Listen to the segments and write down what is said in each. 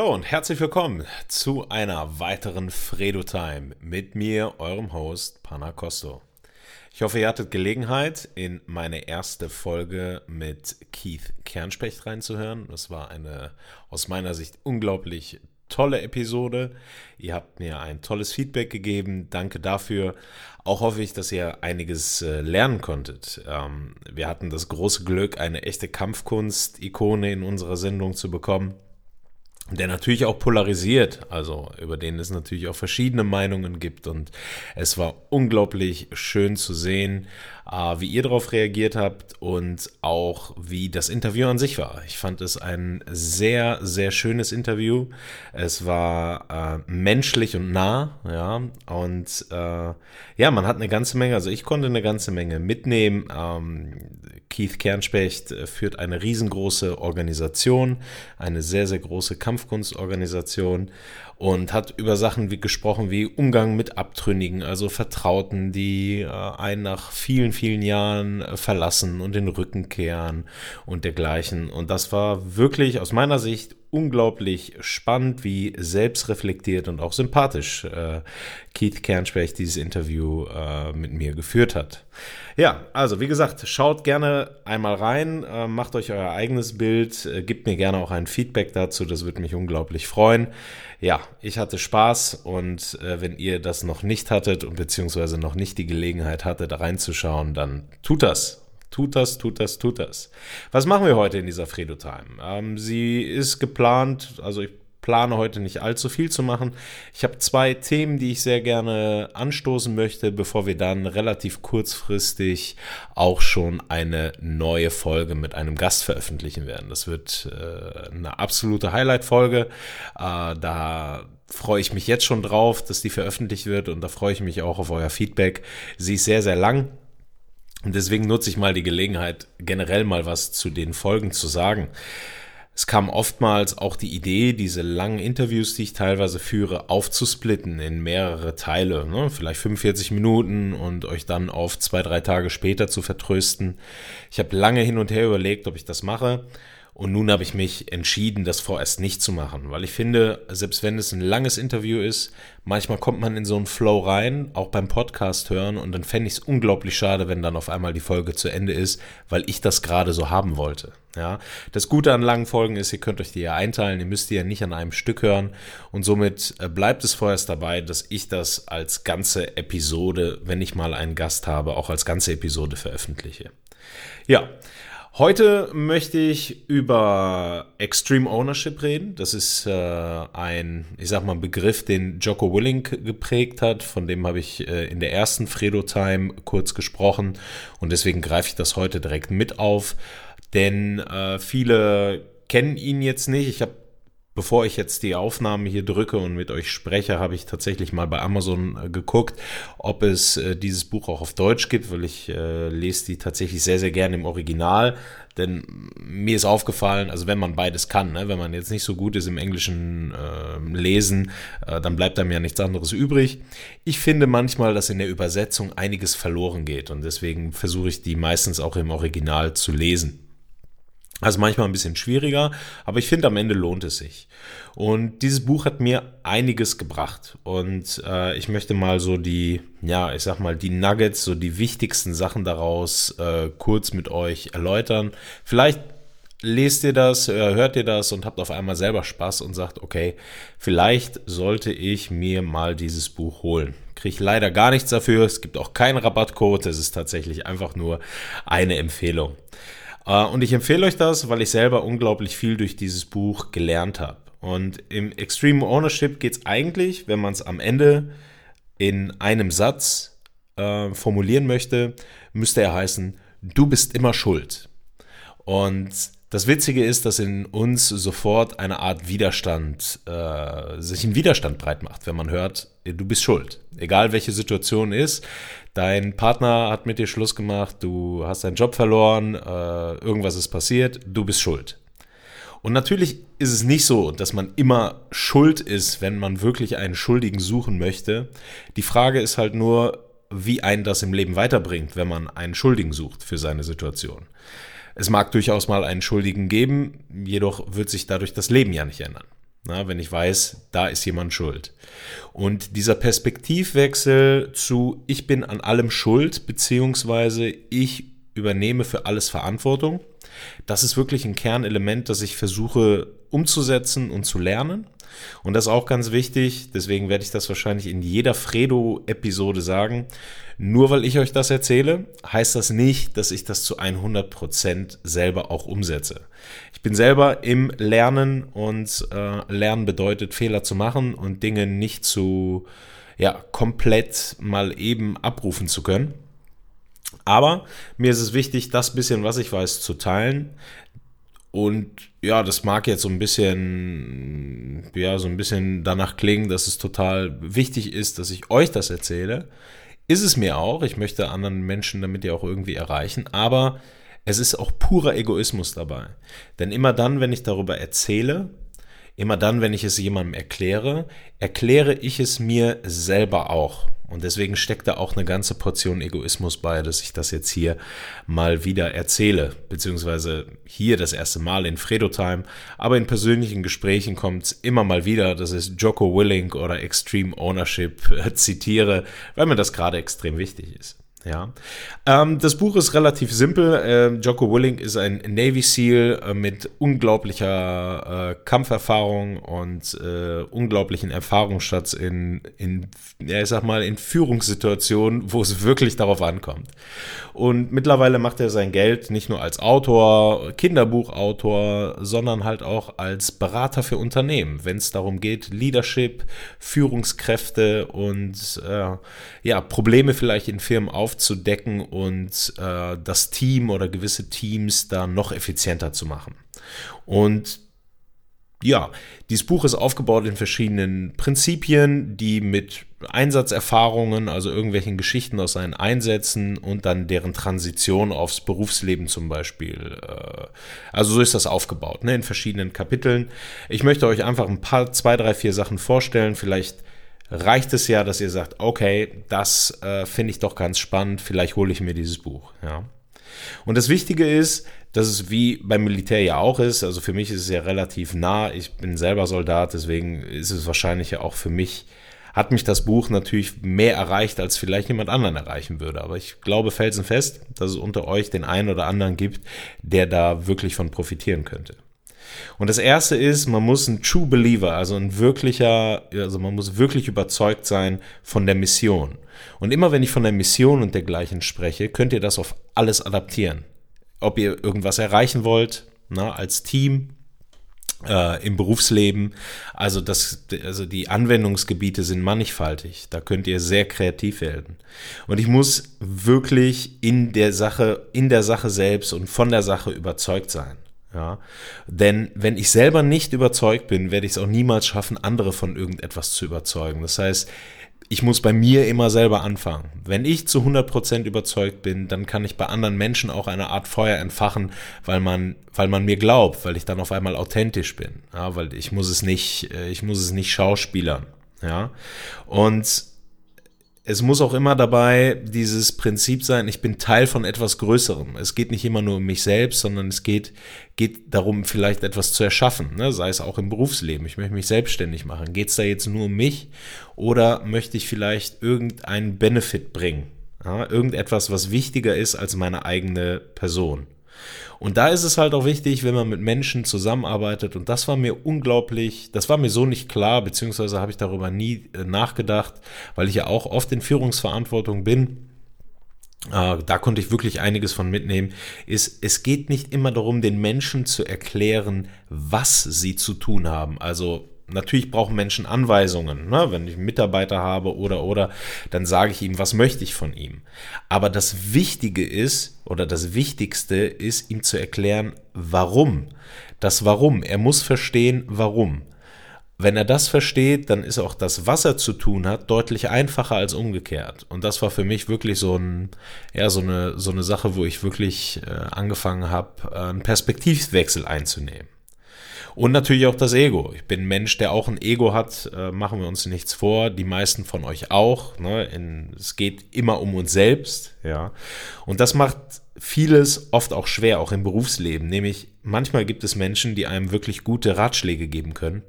Hallo und herzlich willkommen zu einer weiteren Fredo Time mit mir, eurem Host Pana Costo. Ich hoffe, ihr hattet Gelegenheit, in meine erste Folge mit Keith Kernspecht reinzuhören. Das war eine aus meiner Sicht unglaublich tolle Episode. Ihr habt mir ein tolles Feedback gegeben. Danke dafür. Auch hoffe ich, dass ihr einiges äh, lernen konntet. Ähm, wir hatten das große Glück, eine echte Kampfkunst-Ikone in unserer Sendung zu bekommen der natürlich auch polarisiert, also über den es natürlich auch verschiedene Meinungen gibt. Und es war unglaublich schön zu sehen, wie ihr darauf reagiert habt und auch wie das Interview an sich war. Ich fand es ein sehr, sehr schönes Interview. Es war äh, menschlich und nah, ja. Und äh, ja, man hat eine ganze Menge, also ich konnte eine ganze Menge mitnehmen. Ähm, Keith Kernspecht äh, führt eine riesengroße Organisation, eine sehr, sehr große Kampfkunstorganisation und hat über Sachen wie gesprochen wie Umgang mit Abtrünnigen, also Vertrauten, die äh, einen nach vielen, vielen Jahren äh, verlassen und den Rücken kehren und dergleichen. Und das war wirklich aus meiner Sicht unglaublich spannend, wie selbstreflektiert und auch sympathisch äh, Keith Kernspecht dieses Interview äh, mit mir geführt hat. Ja, also wie gesagt, schaut gerne einmal rein, äh, macht euch euer eigenes Bild, äh, gebt mir gerne auch ein Feedback dazu, das würde mich unglaublich freuen. Ja, ich hatte Spaß und äh, wenn ihr das noch nicht hattet und beziehungsweise noch nicht die Gelegenheit hattet, da reinzuschauen, dann tut das. Tut das, tut das, tut das. Was machen wir heute in dieser Fredo Time? Ähm, sie ist geplant, also ich plane heute nicht allzu viel zu machen. Ich habe zwei Themen, die ich sehr gerne anstoßen möchte, bevor wir dann relativ kurzfristig auch schon eine neue Folge mit einem Gast veröffentlichen werden. Das wird äh, eine absolute Highlight-Folge. Äh, da freue ich mich jetzt schon drauf, dass die veröffentlicht wird und da freue ich mich auch auf euer Feedback. Sie ist sehr, sehr lang. Und deswegen nutze ich mal die Gelegenheit, generell mal was zu den Folgen zu sagen. Es kam oftmals auch die Idee, diese langen Interviews, die ich teilweise führe, aufzusplitten in mehrere Teile, ne? vielleicht 45 Minuten und euch dann auf zwei, drei Tage später zu vertrösten. Ich habe lange hin und her überlegt, ob ich das mache. Und nun habe ich mich entschieden, das vorerst nicht zu machen, weil ich finde, selbst wenn es ein langes Interview ist, manchmal kommt man in so einen Flow rein, auch beim Podcast hören, und dann fände ich es unglaublich schade, wenn dann auf einmal die Folge zu Ende ist, weil ich das gerade so haben wollte. Ja, das Gute an langen Folgen ist, ihr könnt euch die ja einteilen, ihr müsst die ja nicht an einem Stück hören und somit äh, bleibt es vorerst dabei, dass ich das als ganze Episode, wenn ich mal einen Gast habe, auch als ganze Episode veröffentliche. Ja, Heute möchte ich über Extreme Ownership reden. Das ist äh, ein, ich sag mal, Begriff, den Jocko Willink geprägt hat. Von dem habe ich äh, in der ersten Fredo Time kurz gesprochen und deswegen greife ich das heute direkt mit auf. Denn äh, viele kennen ihn jetzt nicht. Ich habe Bevor ich jetzt die Aufnahme hier drücke und mit euch spreche, habe ich tatsächlich mal bei Amazon äh, geguckt, ob es äh, dieses Buch auch auf Deutsch gibt, weil ich äh, lese die tatsächlich sehr, sehr gerne im Original. Denn mir ist aufgefallen, also wenn man beides kann, ne, wenn man jetzt nicht so gut ist im englischen äh, Lesen, dann bleibt einem ja nichts anderes übrig. Ich finde manchmal, dass in der Übersetzung einiges verloren geht und deswegen versuche ich die meistens auch im Original zu lesen. Also manchmal ein bisschen schwieriger, aber ich finde, am Ende lohnt es sich. Und dieses Buch hat mir einiges gebracht. Und äh, ich möchte mal so die, ja, ich sag mal, die Nuggets, so die wichtigsten Sachen daraus äh, kurz mit euch erläutern. Vielleicht lest ihr das, äh, hört ihr das und habt auf einmal selber Spaß und sagt, okay, vielleicht sollte ich mir mal dieses Buch holen. Kriege leider gar nichts dafür. Es gibt auch keinen Rabattcode. Es ist tatsächlich einfach nur eine Empfehlung. Äh, und ich empfehle euch das, weil ich selber unglaublich viel durch dieses Buch gelernt habe. Und im Extreme Ownership geht es eigentlich, wenn man es am Ende in einem Satz äh, formulieren möchte, müsste er heißen, du bist immer schuld. Und das Witzige ist, dass in uns sofort eine Art Widerstand, äh, sich ein Widerstand breit macht, wenn man hört, du bist schuld. Egal welche Situation ist, dein Partner hat mit dir Schluss gemacht, du hast deinen Job verloren, äh, irgendwas ist passiert, du bist schuld. Und natürlich ist es nicht so, dass man immer schuld ist, wenn man wirklich einen Schuldigen suchen möchte. Die Frage ist halt nur, wie einen das im Leben weiterbringt, wenn man einen Schuldigen sucht für seine Situation. Es mag durchaus mal einen Schuldigen geben, jedoch wird sich dadurch das Leben ja nicht ändern. Na, wenn ich weiß, da ist jemand schuld. Und dieser Perspektivwechsel zu ich bin an allem schuld, beziehungsweise ich übernehme für alles Verantwortung, das ist wirklich ein Kernelement, das ich versuche umzusetzen und zu lernen. Und das ist auch ganz wichtig, deswegen werde ich das wahrscheinlich in jeder Fredo-Episode sagen. Nur weil ich euch das erzähle, heißt das nicht, dass ich das zu 100% selber auch umsetze. Ich bin selber im Lernen und äh, Lernen bedeutet Fehler zu machen und Dinge nicht zu, ja, komplett mal eben abrufen zu können. Aber mir ist es wichtig, das bisschen, was ich weiß, zu teilen. Und ja, das mag jetzt so ein bisschen, ja, so ein bisschen danach klingen, dass es total wichtig ist, dass ich euch das erzähle. Ist es mir auch. Ich möchte anderen Menschen damit ja auch irgendwie erreichen. Aber es ist auch purer Egoismus dabei. Denn immer dann, wenn ich darüber erzähle, immer dann, wenn ich es jemandem erkläre, erkläre ich es mir selber auch. Und deswegen steckt da auch eine ganze Portion Egoismus bei, dass ich das jetzt hier mal wieder erzähle, beziehungsweise hier das erste Mal in Fredo-Time, aber in persönlichen Gesprächen kommt es immer mal wieder, dass ich Joko Willing oder Extreme Ownership zitiere, weil mir das gerade extrem wichtig ist. Ja, ähm, das Buch ist relativ simpel. Äh, Jocko Willing ist ein Navy SEAL äh, mit unglaublicher äh, Kampferfahrung und äh, unglaublichen Erfahrungsschatz in, in, ja, ich sag mal, in Führungssituationen, wo es wirklich darauf ankommt. Und mittlerweile macht er sein Geld nicht nur als Autor, Kinderbuchautor, sondern halt auch als Berater für Unternehmen, wenn es darum geht, Leadership, Führungskräfte und äh, ja, Probleme vielleicht in Firmen aufzunehmen aufzudecken und äh, das Team oder gewisse Teams da noch effizienter zu machen. Und ja, dieses Buch ist aufgebaut in verschiedenen Prinzipien, die mit Einsatzerfahrungen, also irgendwelchen Geschichten aus seinen Einsätzen und dann deren Transition aufs Berufsleben zum Beispiel. Äh, also so ist das aufgebaut, ne, in verschiedenen Kapiteln. Ich möchte euch einfach ein paar, zwei, drei, vier Sachen vorstellen. Vielleicht reicht es ja, dass ihr sagt, okay, das äh, finde ich doch ganz spannend, vielleicht hole ich mir dieses Buch. Ja. Und das Wichtige ist, dass es wie beim Militär ja auch ist, also für mich ist es ja relativ nah, ich bin selber Soldat, deswegen ist es wahrscheinlich ja auch für mich, hat mich das Buch natürlich mehr erreicht, als vielleicht jemand anderen erreichen würde. Aber ich glaube felsenfest, dass es unter euch den einen oder anderen gibt, der da wirklich von profitieren könnte. Und das erste ist, man muss ein True Believer, also ein wirklicher, also man muss wirklich überzeugt sein von der Mission. Und immer wenn ich von der Mission und dergleichen spreche, könnt ihr das auf alles adaptieren. Ob ihr irgendwas erreichen wollt, na, als Team, äh, im Berufsleben. Also, das, also die Anwendungsgebiete sind mannigfaltig. Da könnt ihr sehr kreativ werden. Und ich muss wirklich in der Sache, in der Sache selbst und von der Sache überzeugt sein. Ja, denn wenn ich selber nicht überzeugt bin, werde ich es auch niemals schaffen, andere von irgendetwas zu überzeugen. Das heißt, ich muss bei mir immer selber anfangen. Wenn ich zu 100% überzeugt bin, dann kann ich bei anderen Menschen auch eine Art Feuer entfachen, weil man, weil man mir glaubt, weil ich dann auf einmal authentisch bin. Ja, weil ich muss es nicht, äh, ich muss es nicht schauspielern. Ja, und es muss auch immer dabei dieses Prinzip sein, ich bin Teil von etwas Größerem. Es geht nicht immer nur um mich selbst, sondern es geht, geht darum, vielleicht etwas zu erschaffen, ne? sei es auch im Berufsleben. Ich möchte mich selbstständig machen. Geht es da jetzt nur um mich oder möchte ich vielleicht irgendeinen Benefit bringen? Ja? Irgendetwas, was wichtiger ist als meine eigene Person. Und da ist es halt auch wichtig, wenn man mit Menschen zusammenarbeitet. Und das war mir unglaublich, das war mir so nicht klar, beziehungsweise habe ich darüber nie äh, nachgedacht, weil ich ja auch oft in Führungsverantwortung bin. Äh, da konnte ich wirklich einiges von mitnehmen, ist, es geht nicht immer darum, den Menschen zu erklären, was sie zu tun haben. Also Natürlich brauchen Menschen Anweisungen. Ne? Wenn ich einen Mitarbeiter habe oder oder, dann sage ich ihm, was möchte ich von ihm. Aber das Wichtige ist oder das Wichtigste ist, ihm zu erklären, warum. Das Warum. Er muss verstehen, warum. Wenn er das versteht, dann ist auch das, was er zu tun hat, deutlich einfacher als umgekehrt. Und das war für mich wirklich so, ein, ja, so, eine, so eine Sache, wo ich wirklich äh, angefangen habe, äh, einen Perspektivwechsel einzunehmen. Und natürlich auch das Ego. Ich bin ein Mensch, der auch ein Ego hat, äh, machen wir uns nichts vor, die meisten von euch auch. Ne? In, es geht immer um uns selbst, ja. Und das macht vieles oft auch schwer, auch im Berufsleben. Nämlich manchmal gibt es Menschen, die einem wirklich gute Ratschläge geben können,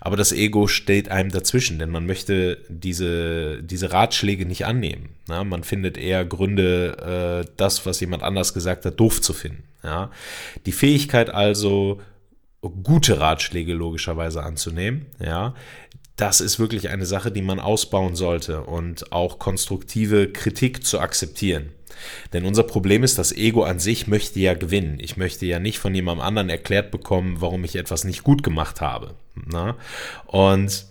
aber das Ego steht einem dazwischen, denn man möchte diese, diese Ratschläge nicht annehmen. Ja? Man findet eher Gründe, äh, das, was jemand anders gesagt hat, doof zu finden. Ja? Die Fähigkeit also, gute Ratschläge logischerweise anzunehmen, ja, das ist wirklich eine Sache, die man ausbauen sollte und auch konstruktive Kritik zu akzeptieren. Denn unser Problem ist, das Ego an sich möchte ja gewinnen. Ich möchte ja nicht von jemandem anderen erklärt bekommen, warum ich etwas nicht gut gemacht habe. Na? Und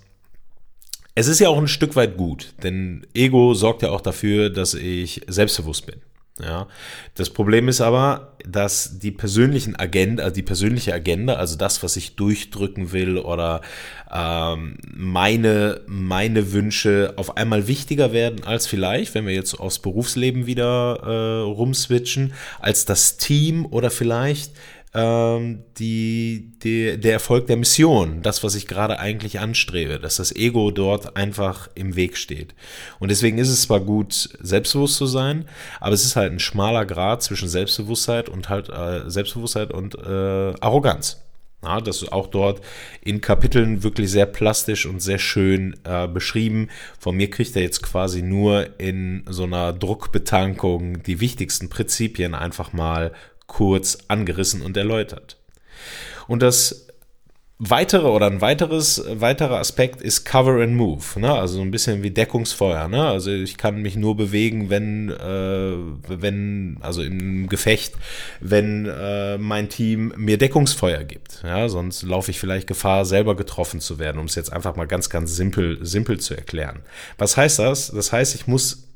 es ist ja auch ein Stück weit gut, denn Ego sorgt ja auch dafür, dass ich selbstbewusst bin. Ja, das Problem ist aber, dass die persönlichen Agenda, also die persönliche Agenda, also das, was ich durchdrücken will oder ähm, meine, meine Wünsche auf einmal wichtiger werden als vielleicht, wenn wir jetzt aufs Berufsleben wieder äh, rumswitchen, als das Team oder vielleicht ähm, die, die, der Erfolg der Mission, das, was ich gerade eigentlich anstrebe, dass das Ego dort einfach im Weg steht. Und deswegen ist es zwar gut, selbstbewusst zu sein, aber es ist halt ein schmaler Grad zwischen Selbstbewusstheit und halt äh, Selbstbewusstheit und äh, Arroganz. Ja, das ist auch dort in Kapiteln wirklich sehr plastisch und sehr schön äh, beschrieben. Von mir kriegt er jetzt quasi nur in so einer Druckbetankung die wichtigsten Prinzipien einfach mal kurz angerissen und erläutert. Und das weitere oder ein weiteres, weiterer Aspekt ist Cover and Move, ne? also so ein bisschen wie Deckungsfeuer. Ne? Also ich kann mich nur bewegen, wenn, äh, wenn, also im Gefecht, wenn äh, mein Team mir Deckungsfeuer gibt. Ja? Sonst laufe ich vielleicht Gefahr, selber getroffen zu werden, um es jetzt einfach mal ganz, ganz simpel, simpel zu erklären. Was heißt das? Das heißt, ich muss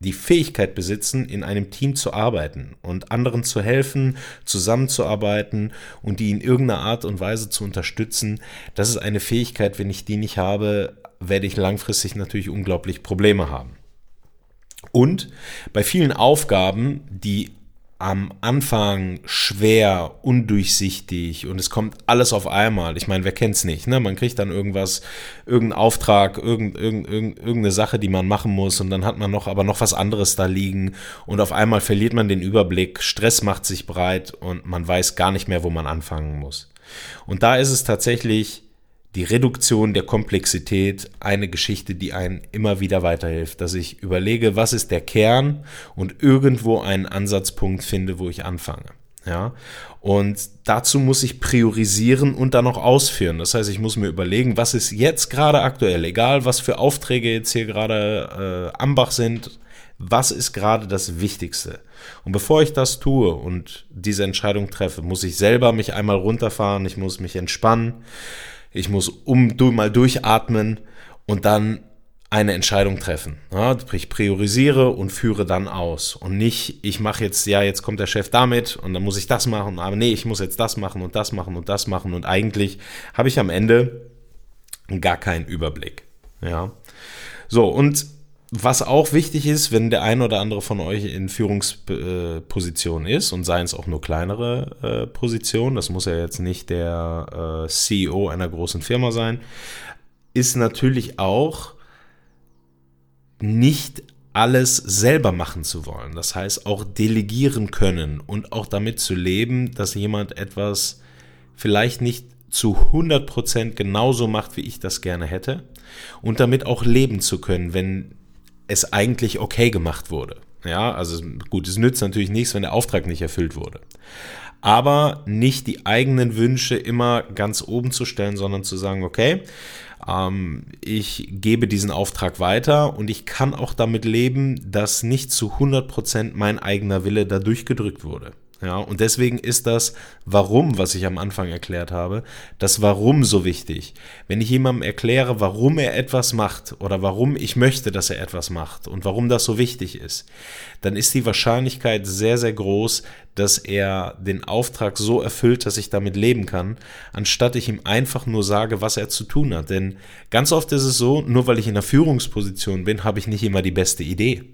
die Fähigkeit besitzen, in einem Team zu arbeiten und anderen zu helfen, zusammenzuarbeiten und die in irgendeiner Art und Weise zu unterstützen, das ist eine Fähigkeit, wenn ich die nicht habe, werde ich langfristig natürlich unglaublich Probleme haben. Und bei vielen Aufgaben, die am Anfang schwer, undurchsichtig und es kommt alles auf einmal. Ich meine, wer kennt's nicht, ne? Man kriegt dann irgendwas, irgendeinen Auftrag, irgend, irgend, irgendeine Sache, die man machen muss und dann hat man noch aber noch was anderes da liegen und auf einmal verliert man den Überblick, Stress macht sich breit und man weiß gar nicht mehr, wo man anfangen muss. Und da ist es tatsächlich die Reduktion der Komplexität eine Geschichte, die einen immer wieder weiterhilft, dass ich überlege, was ist der Kern und irgendwo einen Ansatzpunkt finde, wo ich anfange. Ja, und dazu muss ich priorisieren und dann noch ausführen. Das heißt, ich muss mir überlegen, was ist jetzt gerade aktuell, egal was für Aufträge jetzt hier gerade äh, am Bach sind, was ist gerade das Wichtigste? Und bevor ich das tue und diese Entscheidung treffe, muss ich selber mich einmal runterfahren, ich muss mich entspannen, ich muss um, mal durchatmen und dann eine Entscheidung treffen. Ja, ich priorisiere und führe dann aus. Und nicht, ich mache jetzt, ja, jetzt kommt der Chef damit und dann muss ich das machen, aber nee, ich muss jetzt das machen und das machen und das machen. Und eigentlich habe ich am Ende gar keinen Überblick. Ja. So, und was auch wichtig ist, wenn der ein oder andere von euch in Führungsposition ist und seien es auch nur kleinere äh, Positionen, das muss ja jetzt nicht der äh, CEO einer großen Firma sein, ist natürlich auch nicht alles selber machen zu wollen. Das heißt auch delegieren können und auch damit zu leben, dass jemand etwas vielleicht nicht zu 100% genauso macht, wie ich das gerne hätte und damit auch leben zu können, wenn es eigentlich okay gemacht wurde. Ja, also gut, es nützt natürlich nichts, wenn der Auftrag nicht erfüllt wurde. Aber nicht die eigenen Wünsche immer ganz oben zu stellen, sondern zu sagen, okay, ähm, ich gebe diesen Auftrag weiter und ich kann auch damit leben, dass nicht zu 100% mein eigener Wille da durchgedrückt wurde. Ja, und deswegen ist das Warum, was ich am Anfang erklärt habe, das Warum so wichtig. Wenn ich jemandem erkläre, warum er etwas macht oder warum ich möchte, dass er etwas macht und warum das so wichtig ist, dann ist die Wahrscheinlichkeit sehr, sehr groß, dass er den Auftrag so erfüllt, dass ich damit leben kann, anstatt ich ihm einfach nur sage, was er zu tun hat. Denn ganz oft ist es so, nur weil ich in einer Führungsposition bin, habe ich nicht immer die beste Idee.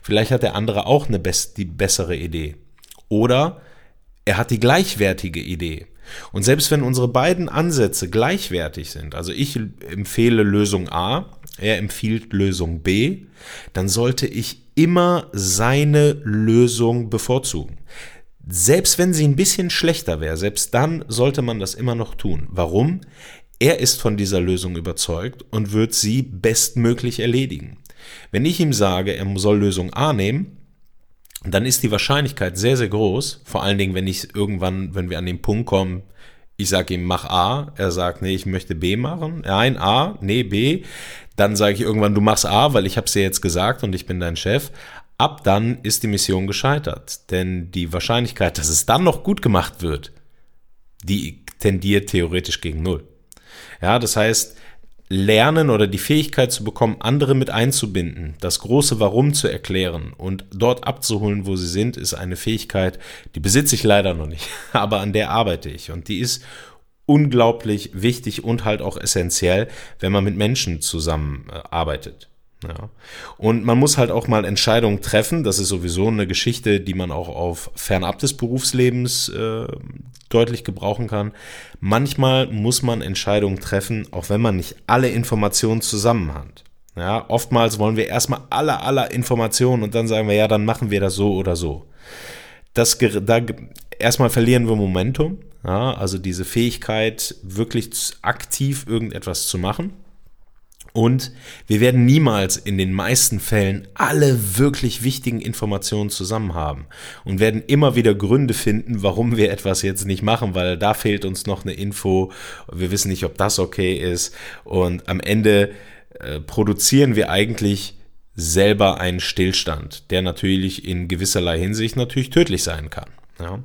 Vielleicht hat der andere auch eine best die bessere Idee. Oder er hat die gleichwertige Idee. Und selbst wenn unsere beiden Ansätze gleichwertig sind, also ich empfehle Lösung A, er empfiehlt Lösung B, dann sollte ich immer seine Lösung bevorzugen. Selbst wenn sie ein bisschen schlechter wäre, selbst dann sollte man das immer noch tun. Warum? Er ist von dieser Lösung überzeugt und wird sie bestmöglich erledigen. Wenn ich ihm sage, er soll Lösung A nehmen, dann ist die Wahrscheinlichkeit sehr, sehr groß, vor allen Dingen, wenn ich irgendwann, wenn wir an den Punkt kommen, ich sage ihm, mach A, er sagt, nee, ich möchte B machen, nein, A, nee, B, dann sage ich irgendwann, du machst A, weil ich habe es dir jetzt gesagt und ich bin dein Chef. Ab dann ist die Mission gescheitert, denn die Wahrscheinlichkeit, dass es dann noch gut gemacht wird, die tendiert theoretisch gegen Null. Ja, das heißt, lernen oder die Fähigkeit zu bekommen, andere mit einzubinden, das große Warum zu erklären und dort abzuholen, wo sie sind, ist eine Fähigkeit, die besitze ich leider noch nicht, aber an der arbeite ich und die ist unglaublich wichtig und halt auch essentiell, wenn man mit Menschen zusammenarbeitet. Ja. Und man muss halt auch mal Entscheidungen treffen. Das ist sowieso eine Geschichte, die man auch auf fernab des Berufslebens äh, deutlich gebrauchen kann. Manchmal muss man Entscheidungen treffen, auch wenn man nicht alle Informationen zusammen hat. Ja, oftmals wollen wir erstmal alle, alle Informationen und dann sagen wir, ja, dann machen wir das so oder so. Das, da, erstmal verlieren wir Momentum, ja, also diese Fähigkeit, wirklich aktiv irgendetwas zu machen. Und wir werden niemals in den meisten Fällen alle wirklich wichtigen Informationen zusammen haben und werden immer wieder Gründe finden, warum wir etwas jetzt nicht machen, weil da fehlt uns noch eine Info, wir wissen nicht, ob das okay ist und am Ende äh, produzieren wir eigentlich selber einen Stillstand, der natürlich in gewisserlei Hinsicht natürlich tödlich sein kann. Ja.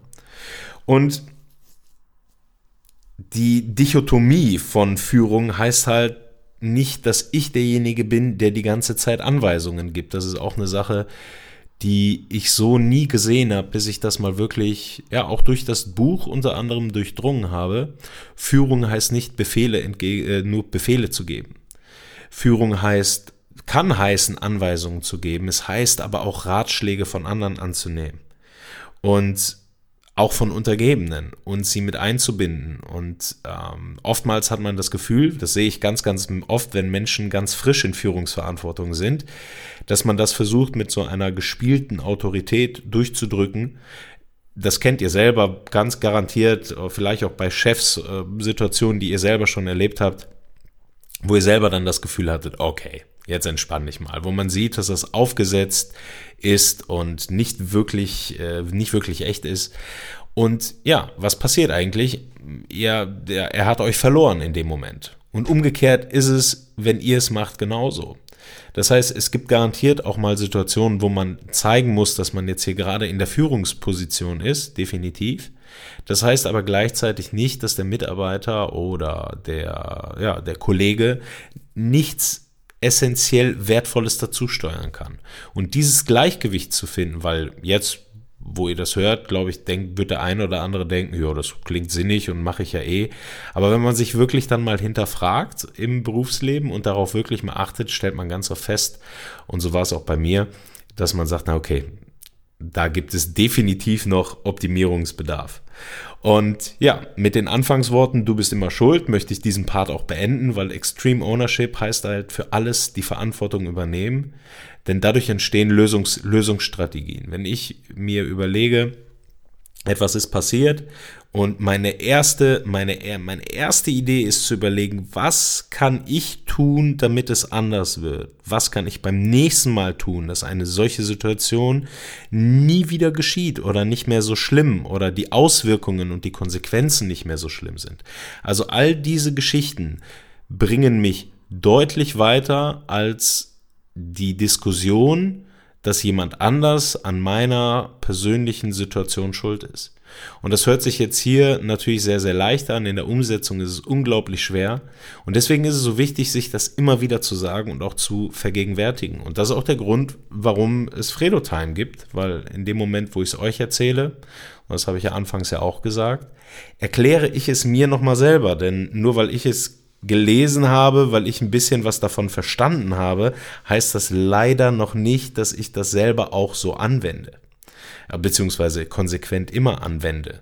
Und die Dichotomie von Führung heißt halt nicht, dass ich derjenige bin, der die ganze Zeit Anweisungen gibt. Das ist auch eine Sache, die ich so nie gesehen habe, bis ich das mal wirklich, ja, auch durch das Buch unter anderem durchdrungen habe. Führung heißt nicht Befehle äh, nur Befehle zu geben. Führung heißt, kann heißen, Anweisungen zu geben. Es heißt aber auch Ratschläge von anderen anzunehmen. Und auch von Untergebenen und sie mit einzubinden. Und ähm, oftmals hat man das Gefühl, das sehe ich ganz, ganz oft, wenn Menschen ganz frisch in Führungsverantwortung sind, dass man das versucht mit so einer gespielten Autorität durchzudrücken. Das kennt ihr selber ganz garantiert, vielleicht auch bei Chefs, äh, Situationen, die ihr selber schon erlebt habt, wo ihr selber dann das Gefühl hattet, okay, jetzt entspann dich mal, wo man sieht, dass das aufgesetzt ist und nicht wirklich, äh, nicht wirklich echt ist. Und ja, was passiert eigentlich? Er, der, er hat euch verloren in dem Moment. Und umgekehrt ist es, wenn ihr es macht, genauso. Das heißt, es gibt garantiert auch mal Situationen, wo man zeigen muss, dass man jetzt hier gerade in der Führungsposition ist, definitiv. Das heißt aber gleichzeitig nicht, dass der Mitarbeiter oder der, ja, der Kollege nichts essentiell Wertvolles dazu steuern kann. Und dieses Gleichgewicht zu finden, weil jetzt, wo ihr das hört, glaube ich, denkt, wird der eine oder andere denken, ja, das klingt sinnig und mache ich ja eh. Aber wenn man sich wirklich dann mal hinterfragt im Berufsleben und darauf wirklich mal achtet, stellt man ganz oft fest, und so war es auch bei mir, dass man sagt, na okay, da gibt es definitiv noch Optimierungsbedarf. Und ja, mit den Anfangsworten, du bist immer schuld, möchte ich diesen Part auch beenden, weil Extreme Ownership heißt halt für alles die Verantwortung übernehmen, denn dadurch entstehen Lösungs Lösungsstrategien. Wenn ich mir überlege, etwas ist passiert und meine erste, meine, meine erste Idee ist zu überlegen, was kann ich tun, damit es anders wird? Was kann ich beim nächsten Mal tun, dass eine solche Situation nie wieder geschieht oder nicht mehr so schlimm oder die Auswirkungen und die Konsequenzen nicht mehr so schlimm sind? Also all diese Geschichten bringen mich deutlich weiter als die Diskussion, dass jemand anders an meiner persönlichen Situation schuld ist. Und das hört sich jetzt hier natürlich sehr, sehr leicht an. In der Umsetzung ist es unglaublich schwer. Und deswegen ist es so wichtig, sich das immer wieder zu sagen und auch zu vergegenwärtigen. Und das ist auch der Grund, warum es Fredo Time gibt, weil in dem Moment, wo ich es euch erzähle, und das habe ich ja anfangs ja auch gesagt, erkläre ich es mir nochmal selber. Denn nur weil ich es gelesen habe, weil ich ein bisschen was davon verstanden habe, heißt das leider noch nicht, dass ich das selber auch so anwende. beziehungsweise konsequent immer anwende.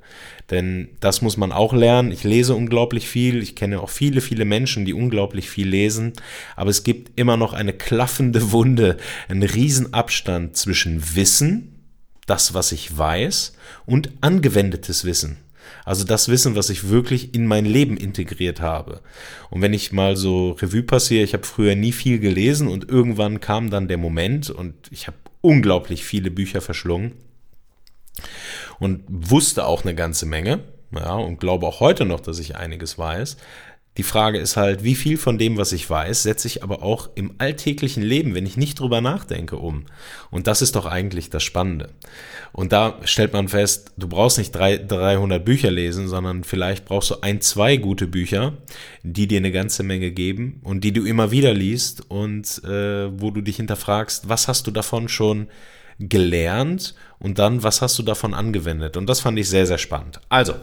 Denn das muss man auch lernen. Ich lese unglaublich viel. Ich kenne auch viele, viele Menschen, die unglaublich viel lesen. Aber es gibt immer noch eine klaffende Wunde, einen Riesenabstand zwischen Wissen, das, was ich weiß, und angewendetes Wissen. Also das Wissen, was ich wirklich in mein Leben integriert habe. Und wenn ich mal so Revue passiere, ich habe früher nie viel gelesen und irgendwann kam dann der Moment und ich habe unglaublich viele Bücher verschlungen und wusste auch eine ganze Menge. Ja, und glaube auch heute noch, dass ich einiges weiß. Die Frage ist halt, wie viel von dem, was ich weiß, setze ich aber auch im alltäglichen Leben, wenn ich nicht drüber nachdenke, um. Und das ist doch eigentlich das Spannende. Und da stellt man fest, du brauchst nicht drei, 300 Bücher lesen, sondern vielleicht brauchst du ein, zwei gute Bücher, die dir eine ganze Menge geben und die du immer wieder liest und äh, wo du dich hinterfragst, was hast du davon schon gelernt und dann, was hast du davon angewendet? Und das fand ich sehr, sehr spannend. Also,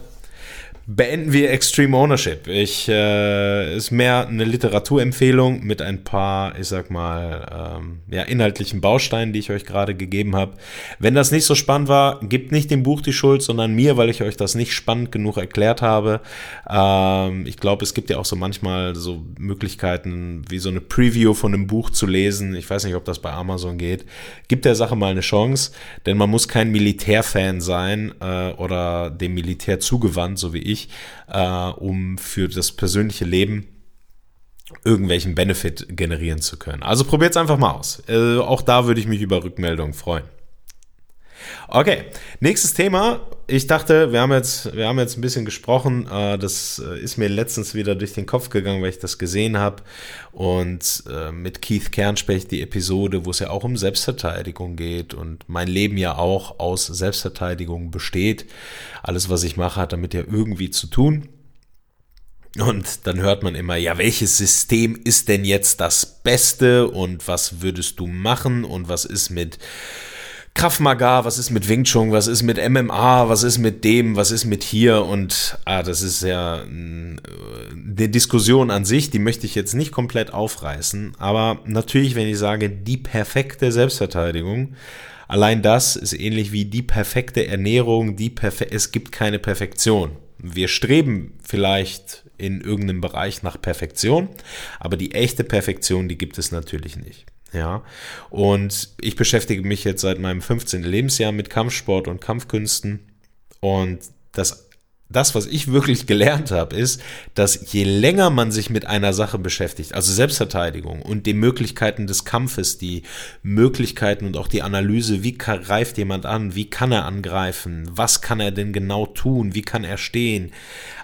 beenden wir Extreme Ownership. Ich äh, ist mehr eine Literaturempfehlung mit ein paar, ich sag mal, ähm, ja, inhaltlichen Bausteinen, die ich euch gerade gegeben habe. Wenn das nicht so spannend war, gebt nicht dem Buch die Schuld, sondern mir, weil ich euch das nicht spannend genug erklärt habe. Ähm, ich glaube, es gibt ja auch so manchmal so Möglichkeiten, wie so eine Preview von einem Buch zu lesen. Ich weiß nicht, ob das bei Amazon geht. Gibt der Sache mal eine Chance, denn man muss kein Militärfan sein äh, oder dem Militär zugewandt, so wie ich wichtig, äh, um für das persönliche Leben irgendwelchen Benefit generieren zu können. Also probiert es einfach mal aus. Äh, auch da würde ich mich über Rückmeldungen freuen. Okay, nächstes Thema. Ich dachte, wir haben jetzt, wir haben jetzt ein bisschen gesprochen. Äh, das äh, ist mir letztens wieder durch den Kopf gegangen, weil ich das gesehen habe. Und äh, mit Keith Kernspecht die Episode, wo es ja auch um Selbstverteidigung geht und mein Leben ja auch aus Selbstverteidigung besteht. Alles, was ich mache, hat damit ja irgendwie zu tun. Und dann hört man immer, ja, welches System ist denn jetzt das Beste und was würdest du machen und was ist mit Krav Maga, was ist mit Wing Chun, was ist mit MMA, was ist mit dem, was ist mit hier und ah, das ist ja eine Diskussion an sich, die möchte ich jetzt nicht komplett aufreißen, aber natürlich, wenn ich sage, die perfekte Selbstverteidigung, allein das ist ähnlich wie die perfekte Ernährung, die perfe es gibt keine Perfektion. Wir streben vielleicht in irgendeinem Bereich nach Perfektion, aber die echte Perfektion, die gibt es natürlich nicht. Ja, und ich beschäftige mich jetzt seit meinem 15. Lebensjahr mit Kampfsport und Kampfkünsten. Und das, das, was ich wirklich gelernt habe, ist, dass je länger man sich mit einer Sache beschäftigt, also Selbstverteidigung und die Möglichkeiten des Kampfes, die Möglichkeiten und auch die Analyse, wie greift jemand an, wie kann er angreifen, was kann er denn genau tun, wie kann er stehen.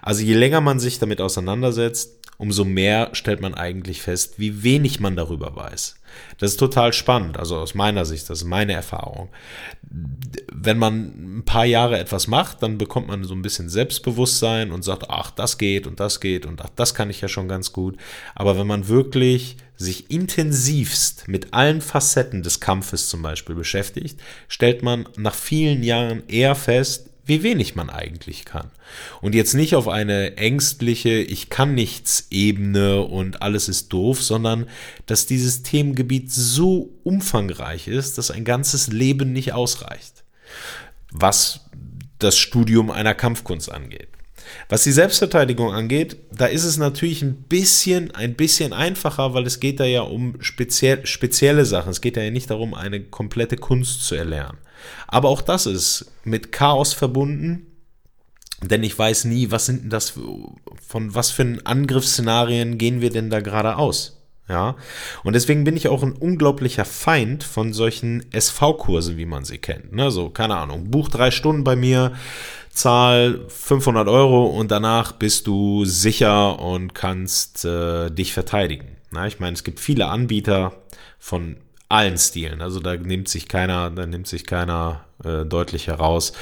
Also je länger man sich damit auseinandersetzt, umso mehr stellt man eigentlich fest, wie wenig man darüber weiß. Das ist total spannend, also aus meiner Sicht, das ist meine Erfahrung. Wenn man ein paar Jahre etwas macht, dann bekommt man so ein bisschen Selbstbewusstsein und sagt, ach, das geht und das geht und ach, das kann ich ja schon ganz gut. Aber wenn man wirklich sich intensivst mit allen Facetten des Kampfes zum Beispiel beschäftigt, stellt man nach vielen Jahren eher fest, wie wenig man eigentlich kann. Und jetzt nicht auf eine ängstliche, ich kann nichts Ebene und alles ist doof, sondern dass dieses Themengebiet so umfangreich ist, dass ein ganzes Leben nicht ausreicht. Was das Studium einer Kampfkunst angeht. Was die Selbstverteidigung angeht, da ist es natürlich ein bisschen, ein bisschen einfacher, weil es geht da ja um speziell, spezielle Sachen. Es geht ja nicht darum, eine komplette Kunst zu erlernen. Aber auch das ist mit Chaos verbunden, denn ich weiß nie, was sind das, von was für Angriffsszenarien gehen wir denn da gerade aus? Ja, und deswegen bin ich auch ein unglaublicher Feind von solchen SV-Kursen, wie man sie kennt. Ne? So, keine Ahnung, buch drei Stunden bei mir, zahl 500 Euro und danach bist du sicher und kannst äh, dich verteidigen. Na, ich meine, es gibt viele Anbieter von allen Stilen. Also da nimmt sich keiner, da nimmt sich keiner äh, deutlich heraus,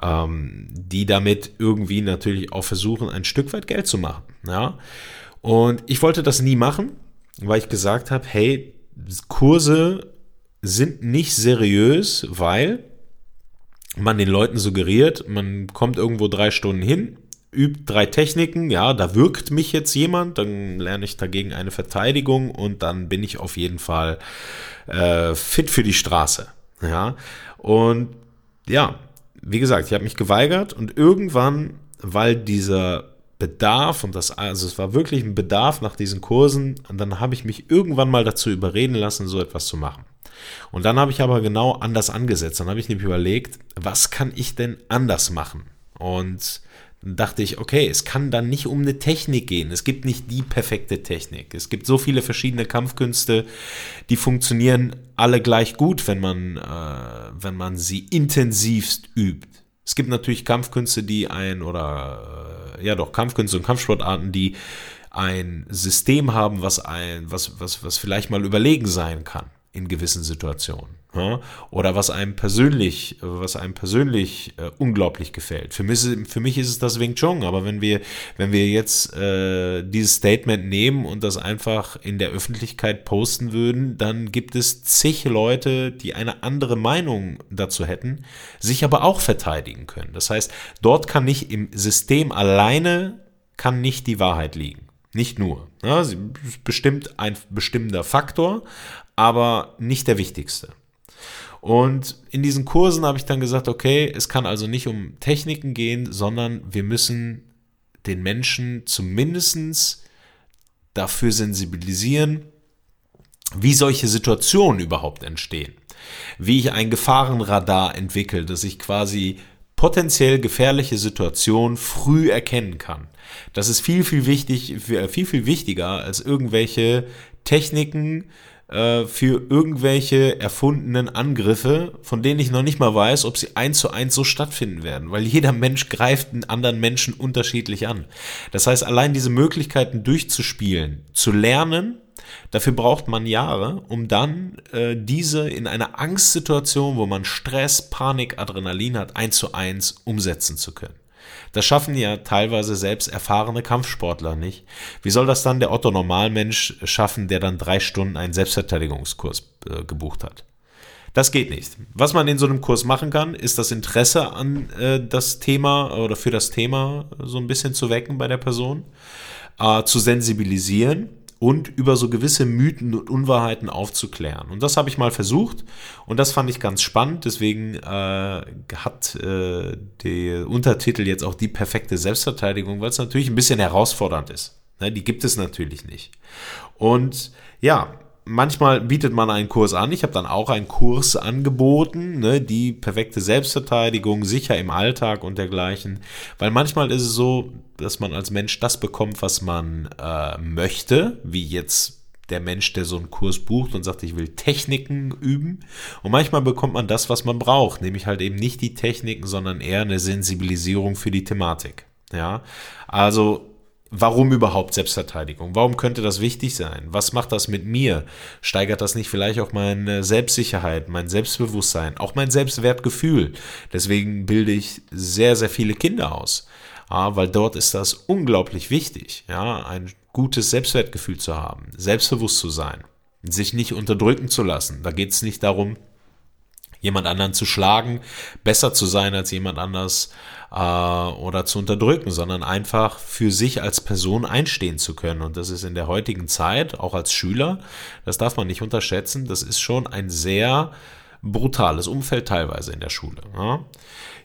ähm, die damit irgendwie natürlich auch versuchen, ein Stück weit Geld zu machen. Ja. Und ich wollte das nie machen, weil ich gesagt habe, hey, Kurse sind nicht seriös, weil man den Leuten suggeriert, man kommt irgendwo drei Stunden hin, übt drei Techniken, ja, da wirkt mich jetzt jemand, dann lerne ich dagegen eine Verteidigung und dann bin ich auf jeden Fall äh, fit für die Straße. Ja, und ja, wie gesagt, ich habe mich geweigert und irgendwann, weil dieser Bedarf und das, also es war wirklich ein Bedarf nach diesen Kursen, und dann habe ich mich irgendwann mal dazu überreden lassen, so etwas zu machen. Und dann habe ich aber genau anders angesetzt. Dann habe ich nämlich überlegt, was kann ich denn anders machen? Und dachte ich, okay, es kann dann nicht um eine Technik gehen. Es gibt nicht die perfekte Technik. Es gibt so viele verschiedene Kampfkünste, die funktionieren alle gleich gut, wenn man, äh, wenn man sie intensivst übt. Es gibt natürlich Kampfkünste, die ein oder äh, ja doch Kampfkünste und Kampfsportarten, die ein System haben, was ein was was was vielleicht mal überlegen sein kann in gewissen Situationen. Ja? Oder was einem persönlich, was einem persönlich äh, unglaublich gefällt. Für mich, für mich ist es das Wing Chun, aber wenn wir, wenn wir jetzt äh, dieses Statement nehmen und das einfach in der Öffentlichkeit posten würden, dann gibt es zig Leute, die eine andere Meinung dazu hätten, sich aber auch verteidigen können. Das heißt, dort kann nicht im System alleine kann nicht die Wahrheit liegen. Nicht nur. Ja, bestimmt ein bestimmender Faktor, aber nicht der wichtigste. Und in diesen Kursen habe ich dann gesagt, okay, es kann also nicht um Techniken gehen, sondern wir müssen den Menschen zumindest dafür sensibilisieren, wie solche Situationen überhaupt entstehen. Wie ich ein Gefahrenradar entwickle, dass ich quasi potenziell gefährliche Situationen früh erkennen kann. Das ist viel, viel wichtig, viel, viel wichtiger als irgendwelche Techniken, äh, für irgendwelche erfundenen Angriffe, von denen ich noch nicht mal weiß, ob sie eins zu eins so stattfinden werden, weil jeder Mensch greift einen anderen Menschen unterschiedlich an. Das heißt, allein diese Möglichkeiten durchzuspielen, zu lernen, Dafür braucht man Jahre, um dann äh, diese in einer Angstsituation, wo man Stress, Panik, Adrenalin hat, eins zu eins umsetzen zu können. Das schaffen ja teilweise selbst erfahrene Kampfsportler nicht. Wie soll das dann der Otto Normalmensch schaffen, der dann drei Stunden einen Selbstverteidigungskurs äh, gebucht hat? Das geht nicht. Was man in so einem Kurs machen kann, ist das Interesse an äh, das Thema oder für das Thema so ein bisschen zu wecken bei der Person, äh, zu sensibilisieren und über so gewisse Mythen und Unwahrheiten aufzuklären. Und das habe ich mal versucht und das fand ich ganz spannend. Deswegen äh, hat äh, der Untertitel jetzt auch die perfekte Selbstverteidigung, weil es natürlich ein bisschen herausfordernd ist. Ne, die gibt es natürlich nicht. Und ja, manchmal bietet man einen Kurs an. Ich habe dann auch einen Kurs angeboten, ne, die perfekte Selbstverteidigung, sicher im Alltag und dergleichen. Weil manchmal ist es so, dass man als Mensch das bekommt, was man äh, möchte, wie jetzt der Mensch, der so einen Kurs bucht und sagt, ich will Techniken üben. Und manchmal bekommt man das, was man braucht, nämlich halt eben nicht die Techniken, sondern eher eine Sensibilisierung für die Thematik. Ja, also Warum überhaupt Selbstverteidigung? Warum könnte das wichtig sein? Was macht das mit mir? Steigert das nicht vielleicht auch meine Selbstsicherheit, mein Selbstbewusstsein, auch mein Selbstwertgefühl? Deswegen bilde ich sehr, sehr viele Kinder aus, ja, weil dort ist das unglaublich wichtig, ja, ein gutes Selbstwertgefühl zu haben, selbstbewusst zu sein, sich nicht unterdrücken zu lassen. Da geht es nicht darum, jemand anderen zu schlagen, besser zu sein als jemand anders äh, oder zu unterdrücken, sondern einfach für sich als Person einstehen zu können. Und das ist in der heutigen Zeit, auch als Schüler, das darf man nicht unterschätzen, das ist schon ein sehr brutales Umfeld teilweise in der Schule. Ja?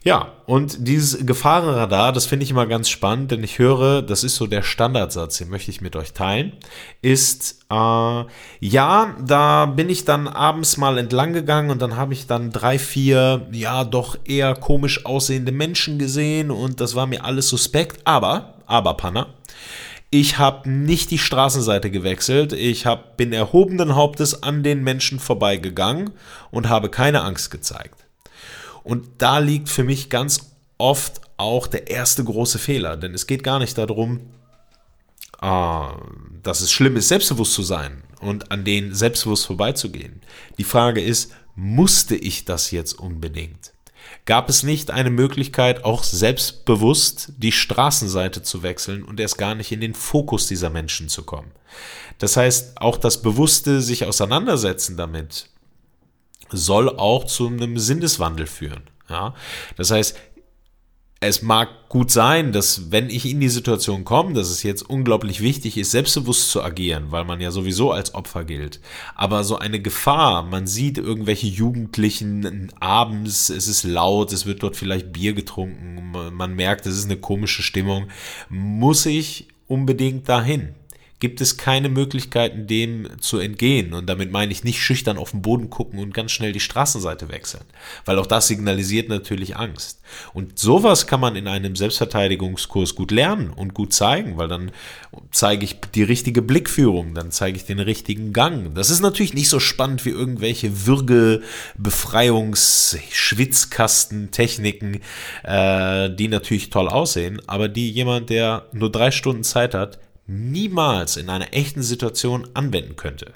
Ja, und dieses Gefahrenradar, das finde ich immer ganz spannend, denn ich höre, das ist so der Standardsatz, den möchte ich mit euch teilen, ist, äh, ja, da bin ich dann abends mal entlang gegangen und dann habe ich dann drei, vier, ja, doch eher komisch aussehende Menschen gesehen und das war mir alles suspekt, aber, aber Panna, ich habe nicht die Straßenseite gewechselt. Ich hab, bin erhobenen Hauptes an den Menschen vorbeigegangen und habe keine Angst gezeigt. Und da liegt für mich ganz oft auch der erste große Fehler. Denn es geht gar nicht darum, äh, dass es schlimm ist, selbstbewusst zu sein und an denen selbstbewusst vorbeizugehen. Die Frage ist, musste ich das jetzt unbedingt? Gab es nicht eine Möglichkeit, auch selbstbewusst die Straßenseite zu wechseln und erst gar nicht in den Fokus dieser Menschen zu kommen? Das heißt, auch das bewusste sich auseinandersetzen damit soll auch zu einem Sinneswandel führen. Ja? Das heißt, es mag gut sein, dass wenn ich in die Situation komme, dass es jetzt unglaublich wichtig ist, selbstbewusst zu agieren, weil man ja sowieso als Opfer gilt. Aber so eine Gefahr, man sieht irgendwelche Jugendlichen abends, es ist laut, es wird dort vielleicht Bier getrunken, man merkt, es ist eine komische Stimmung, muss ich unbedingt dahin gibt es keine Möglichkeiten, dem zu entgehen. Und damit meine ich nicht schüchtern auf den Boden gucken und ganz schnell die Straßenseite wechseln, weil auch das signalisiert natürlich Angst. Und sowas kann man in einem Selbstverteidigungskurs gut lernen und gut zeigen, weil dann zeige ich die richtige Blickführung, dann zeige ich den richtigen Gang. Das ist natürlich nicht so spannend wie irgendwelche Würge, Befreiungs-, Schwitzkasten-Techniken, äh, die natürlich toll aussehen, aber die jemand, der nur drei Stunden Zeit hat, niemals in einer echten Situation anwenden könnte.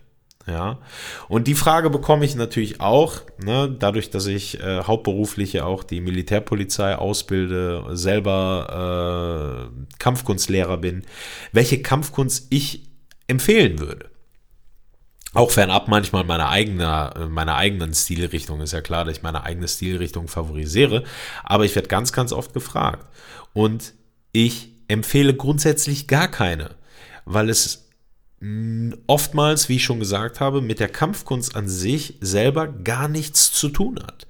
Ja, und die Frage bekomme ich natürlich auch, ne, dadurch, dass ich äh, hauptberuflich ja auch die Militärpolizei ausbilde, selber äh, Kampfkunstlehrer bin, welche Kampfkunst ich empfehlen würde. Auch fernab manchmal meiner eigenen, meiner eigenen Stilrichtung. Ist ja klar, dass ich meine eigene Stilrichtung favorisiere, aber ich werde ganz, ganz oft gefragt. Und ich empfehle grundsätzlich gar keine weil es oftmals, wie ich schon gesagt habe, mit der Kampfkunst an sich selber gar nichts zu tun hat.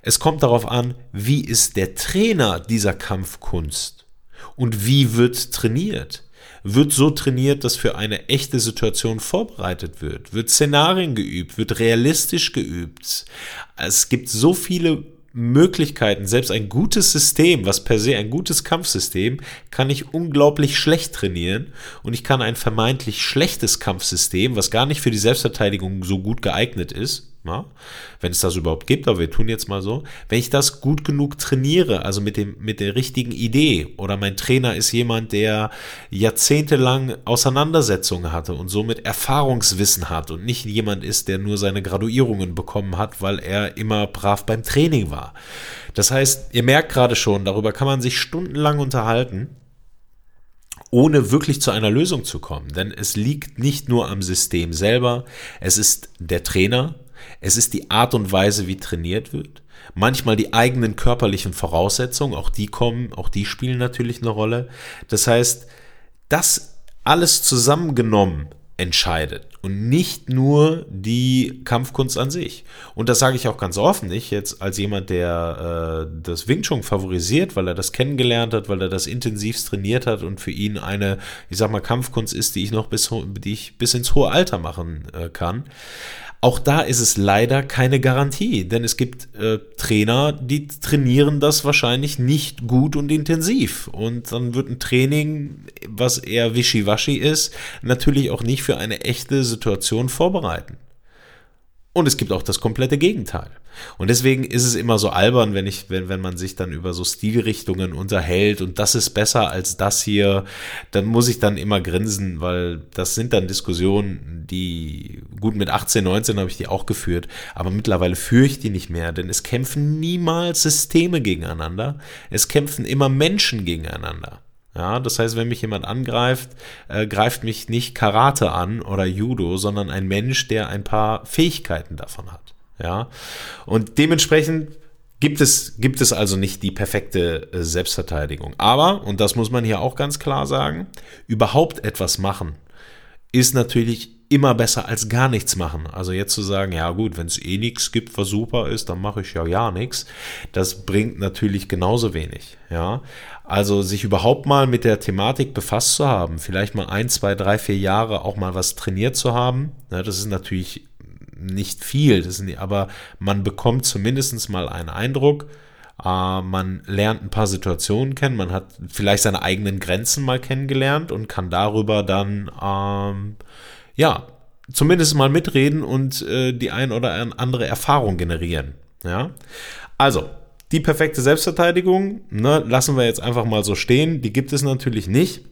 Es kommt darauf an, wie ist der Trainer dieser Kampfkunst und wie wird trainiert. Wird so trainiert, dass für eine echte Situation vorbereitet wird? Wird Szenarien geübt? Wird realistisch geübt? Es gibt so viele Möglichkeiten, selbst ein gutes System, was per se ein gutes Kampfsystem, kann ich unglaublich schlecht trainieren. Und ich kann ein vermeintlich schlechtes Kampfsystem, was gar nicht für die Selbstverteidigung so gut geeignet ist, ja, wenn es das überhaupt gibt, aber wir tun jetzt mal so, wenn ich das gut genug trainiere, also mit dem mit der richtigen Idee oder mein Trainer ist jemand, der jahrzehntelang Auseinandersetzungen hatte und somit Erfahrungswissen hat und nicht jemand ist, der nur seine Graduierungen bekommen hat, weil er immer brav beim Training war. Das heißt, ihr merkt gerade schon, darüber kann man sich stundenlang unterhalten ohne wirklich zu einer Lösung zu kommen. Denn es liegt nicht nur am System selber, es ist der Trainer, es ist die Art und Weise, wie trainiert wird. Manchmal die eigenen körperlichen Voraussetzungen, auch die kommen, auch die spielen natürlich eine Rolle. Das heißt, das alles zusammengenommen entscheidet und nicht nur die Kampfkunst an sich. Und das sage ich auch ganz offen, nicht jetzt als jemand, der äh, das Wing Chun favorisiert, weil er das kennengelernt hat, weil er das intensivst trainiert hat und für ihn eine, ich sag mal, Kampfkunst ist, die ich noch bis, die ich bis ins hohe Alter machen äh, kann. Auch da ist es leider keine Garantie, denn es gibt äh, Trainer, die trainieren das wahrscheinlich nicht gut und intensiv. Und dann wird ein Training, was eher wischiwaschi ist, natürlich auch nicht für eine echte Situation vorbereiten. Und es gibt auch das komplette Gegenteil. Und deswegen ist es immer so albern, wenn ich, wenn, wenn man sich dann über so Stilrichtungen unterhält und das ist besser als das hier, dann muss ich dann immer grinsen, weil das sind dann Diskussionen, die, gut, mit 18, 19 habe ich die auch geführt, aber mittlerweile führe ich die nicht mehr, denn es kämpfen niemals Systeme gegeneinander, es kämpfen immer Menschen gegeneinander. Ja, das heißt, wenn mich jemand angreift, äh, greift mich nicht Karate an oder Judo, sondern ein Mensch, der ein paar Fähigkeiten davon hat. Ja, und dementsprechend gibt es, gibt es also nicht die perfekte äh, Selbstverteidigung. Aber, und das muss man hier auch ganz klar sagen, überhaupt etwas machen ist natürlich immer besser als gar nichts machen. Also jetzt zu sagen, ja gut, wenn es eh nichts gibt, was super ist, dann mache ich ja ja nichts. Das bringt natürlich genauso wenig. Ja, also sich überhaupt mal mit der Thematik befasst zu haben, vielleicht mal ein, zwei, drei, vier Jahre auch mal was trainiert zu haben. Ja, das ist natürlich nicht viel, das ist, aber man bekommt zumindest mal einen Eindruck. Äh, man lernt ein paar Situationen kennen, man hat vielleicht seine eigenen Grenzen mal kennengelernt und kann darüber dann ähm, ja, zumindest mal mitreden und äh, die ein oder andere Erfahrung generieren. Ja, also die perfekte Selbstverteidigung, ne, lassen wir jetzt einfach mal so stehen. Die gibt es natürlich nicht.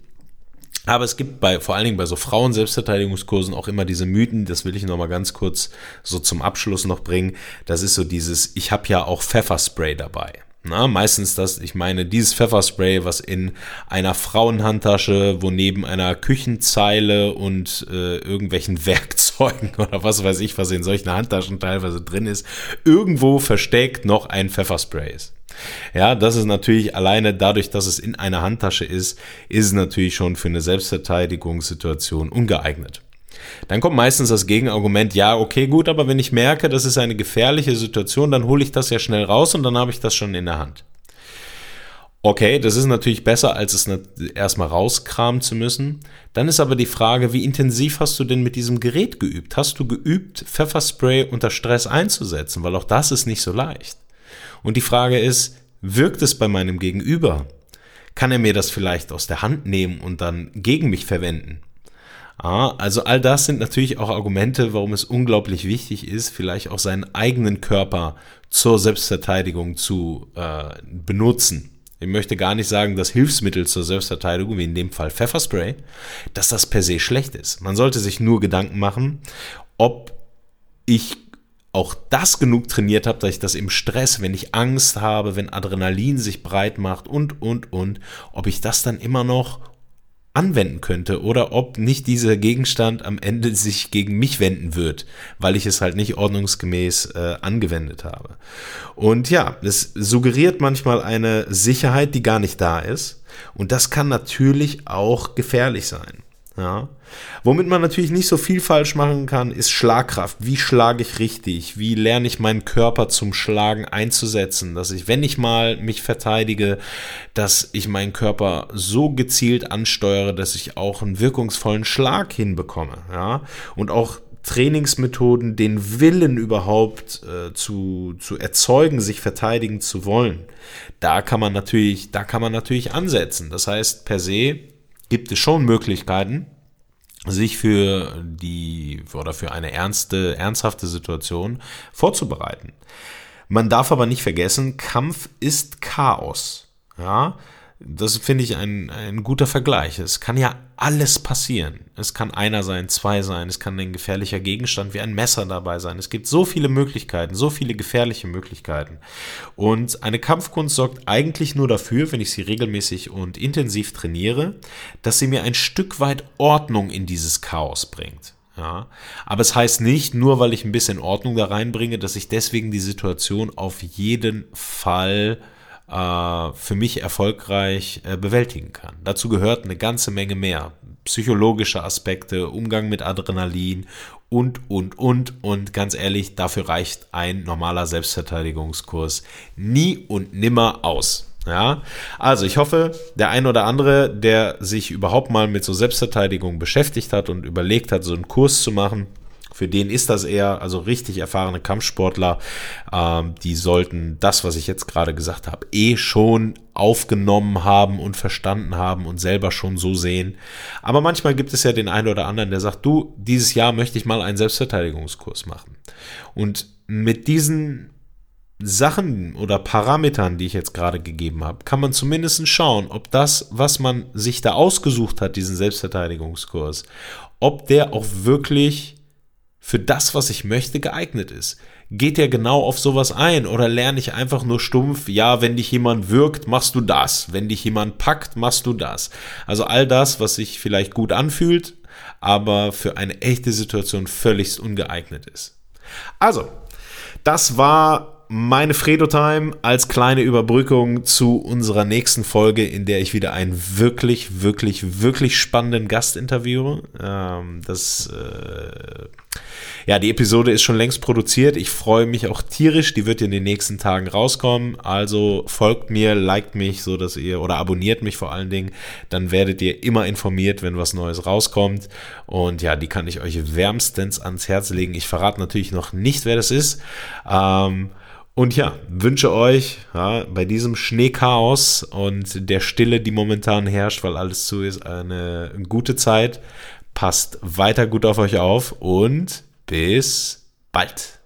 Aber es gibt bei, vor allen Dingen bei so Frauen-Selbstverteidigungskursen auch immer diese Mythen, das will ich noch mal ganz kurz so zum Abschluss noch bringen. Das ist so dieses, ich habe ja auch Pfefferspray dabei. Na, meistens das, ich meine, dieses Pfefferspray, was in einer Frauenhandtasche, wo neben einer Küchenzeile und äh, irgendwelchen Werkzeugen oder was weiß ich, was in solchen Handtaschen teilweise drin ist, irgendwo versteckt noch ein Pfefferspray ist. Ja, das ist natürlich alleine dadurch, dass es in einer Handtasche ist, ist es natürlich schon für eine Selbstverteidigungssituation ungeeignet. Dann kommt meistens das Gegenargument, ja, okay, gut, aber wenn ich merke, das ist eine gefährliche Situation, dann hole ich das ja schnell raus und dann habe ich das schon in der Hand. Okay, das ist natürlich besser, als es erstmal rauskramen zu müssen. Dann ist aber die Frage, wie intensiv hast du denn mit diesem Gerät geübt? Hast du geübt, Pfefferspray unter Stress einzusetzen? Weil auch das ist nicht so leicht. Und die Frage ist, wirkt es bei meinem Gegenüber? Kann er mir das vielleicht aus der Hand nehmen und dann gegen mich verwenden? Ah, also all das sind natürlich auch Argumente, warum es unglaublich wichtig ist, vielleicht auch seinen eigenen Körper zur Selbstverteidigung zu äh, benutzen. Ich möchte gar nicht sagen, dass Hilfsmittel zur Selbstverteidigung, wie in dem Fall Pfefferspray, dass das per se schlecht ist. Man sollte sich nur Gedanken machen, ob ich auch das genug trainiert habe, dass ich das im Stress, wenn ich Angst habe, wenn Adrenalin sich breit macht und, und, und, ob ich das dann immer noch anwenden könnte oder ob nicht dieser Gegenstand am Ende sich gegen mich wenden wird, weil ich es halt nicht ordnungsgemäß äh, angewendet habe. Und ja, es suggeriert manchmal eine Sicherheit, die gar nicht da ist. Und das kann natürlich auch gefährlich sein. Ja. Womit man natürlich nicht so viel falsch machen kann, ist Schlagkraft. Wie schlage ich richtig? Wie lerne ich meinen Körper zum Schlagen einzusetzen? Dass ich, wenn ich mal mich verteidige, dass ich meinen Körper so gezielt ansteuere, dass ich auch einen wirkungsvollen Schlag hinbekomme. Ja. Und auch Trainingsmethoden, den Willen überhaupt äh, zu, zu erzeugen, sich verteidigen zu wollen. Da kann man natürlich, da kann man natürlich ansetzen. Das heißt, per se gibt es schon Möglichkeiten, sich für die oder für eine ernste, ernsthafte Situation vorzubereiten. Man darf aber nicht vergessen, Kampf ist Chaos. Ja, das finde ich ein, ein guter Vergleich. Es kann ja alles passieren. Es kann einer sein, zwei sein, es kann ein gefährlicher Gegenstand wie ein Messer dabei sein. Es gibt so viele Möglichkeiten, so viele gefährliche Möglichkeiten. Und eine Kampfkunst sorgt eigentlich nur dafür, wenn ich sie regelmäßig und intensiv trainiere, dass sie mir ein Stück weit Ordnung in dieses Chaos bringt. Ja, aber es heißt nicht, nur weil ich ein bisschen Ordnung da reinbringe, dass ich deswegen die Situation auf jeden Fall äh, für mich erfolgreich äh, bewältigen kann. Dazu gehört eine ganze Menge mehr. Psychologische Aspekte, Umgang mit Adrenalin und, und, und. Und ganz ehrlich, dafür reicht ein normaler Selbstverteidigungskurs nie und nimmer aus. Ja, also ich hoffe, der ein oder andere, der sich überhaupt mal mit so Selbstverteidigung beschäftigt hat und überlegt hat, so einen Kurs zu machen, für den ist das eher, also richtig erfahrene Kampfsportler, ähm, die sollten das, was ich jetzt gerade gesagt habe, eh schon aufgenommen haben und verstanden haben und selber schon so sehen. Aber manchmal gibt es ja den einen oder anderen, der sagt, du, dieses Jahr möchte ich mal einen Selbstverteidigungskurs machen. Und mit diesen Sachen oder Parametern, die ich jetzt gerade gegeben habe, kann man zumindest schauen, ob das, was man sich da ausgesucht hat, diesen Selbstverteidigungskurs, ob der auch wirklich für das, was ich möchte, geeignet ist. Geht der genau auf sowas ein oder lerne ich einfach nur stumpf, ja, wenn dich jemand wirkt, machst du das, wenn dich jemand packt, machst du das. Also all das, was sich vielleicht gut anfühlt, aber für eine echte Situation völlig ungeeignet ist. Also, das war meine Fredo-Time als kleine Überbrückung zu unserer nächsten Folge, in der ich wieder einen wirklich, wirklich, wirklich spannenden Gast interviewe. Ähm, das, äh, ja, die Episode ist schon längst produziert. Ich freue mich auch tierisch. Die wird in den nächsten Tagen rauskommen. Also folgt mir, liked mich, so dass ihr oder abonniert mich vor allen Dingen. Dann werdet ihr immer informiert, wenn was Neues rauskommt. Und ja, die kann ich euch wärmstens ans Herz legen. Ich verrate natürlich noch nicht, wer das ist. Ähm, und ja, wünsche euch ja, bei diesem Schneechaos und der Stille, die momentan herrscht, weil alles zu ist, eine gute Zeit. Passt weiter gut auf euch auf und bis bald.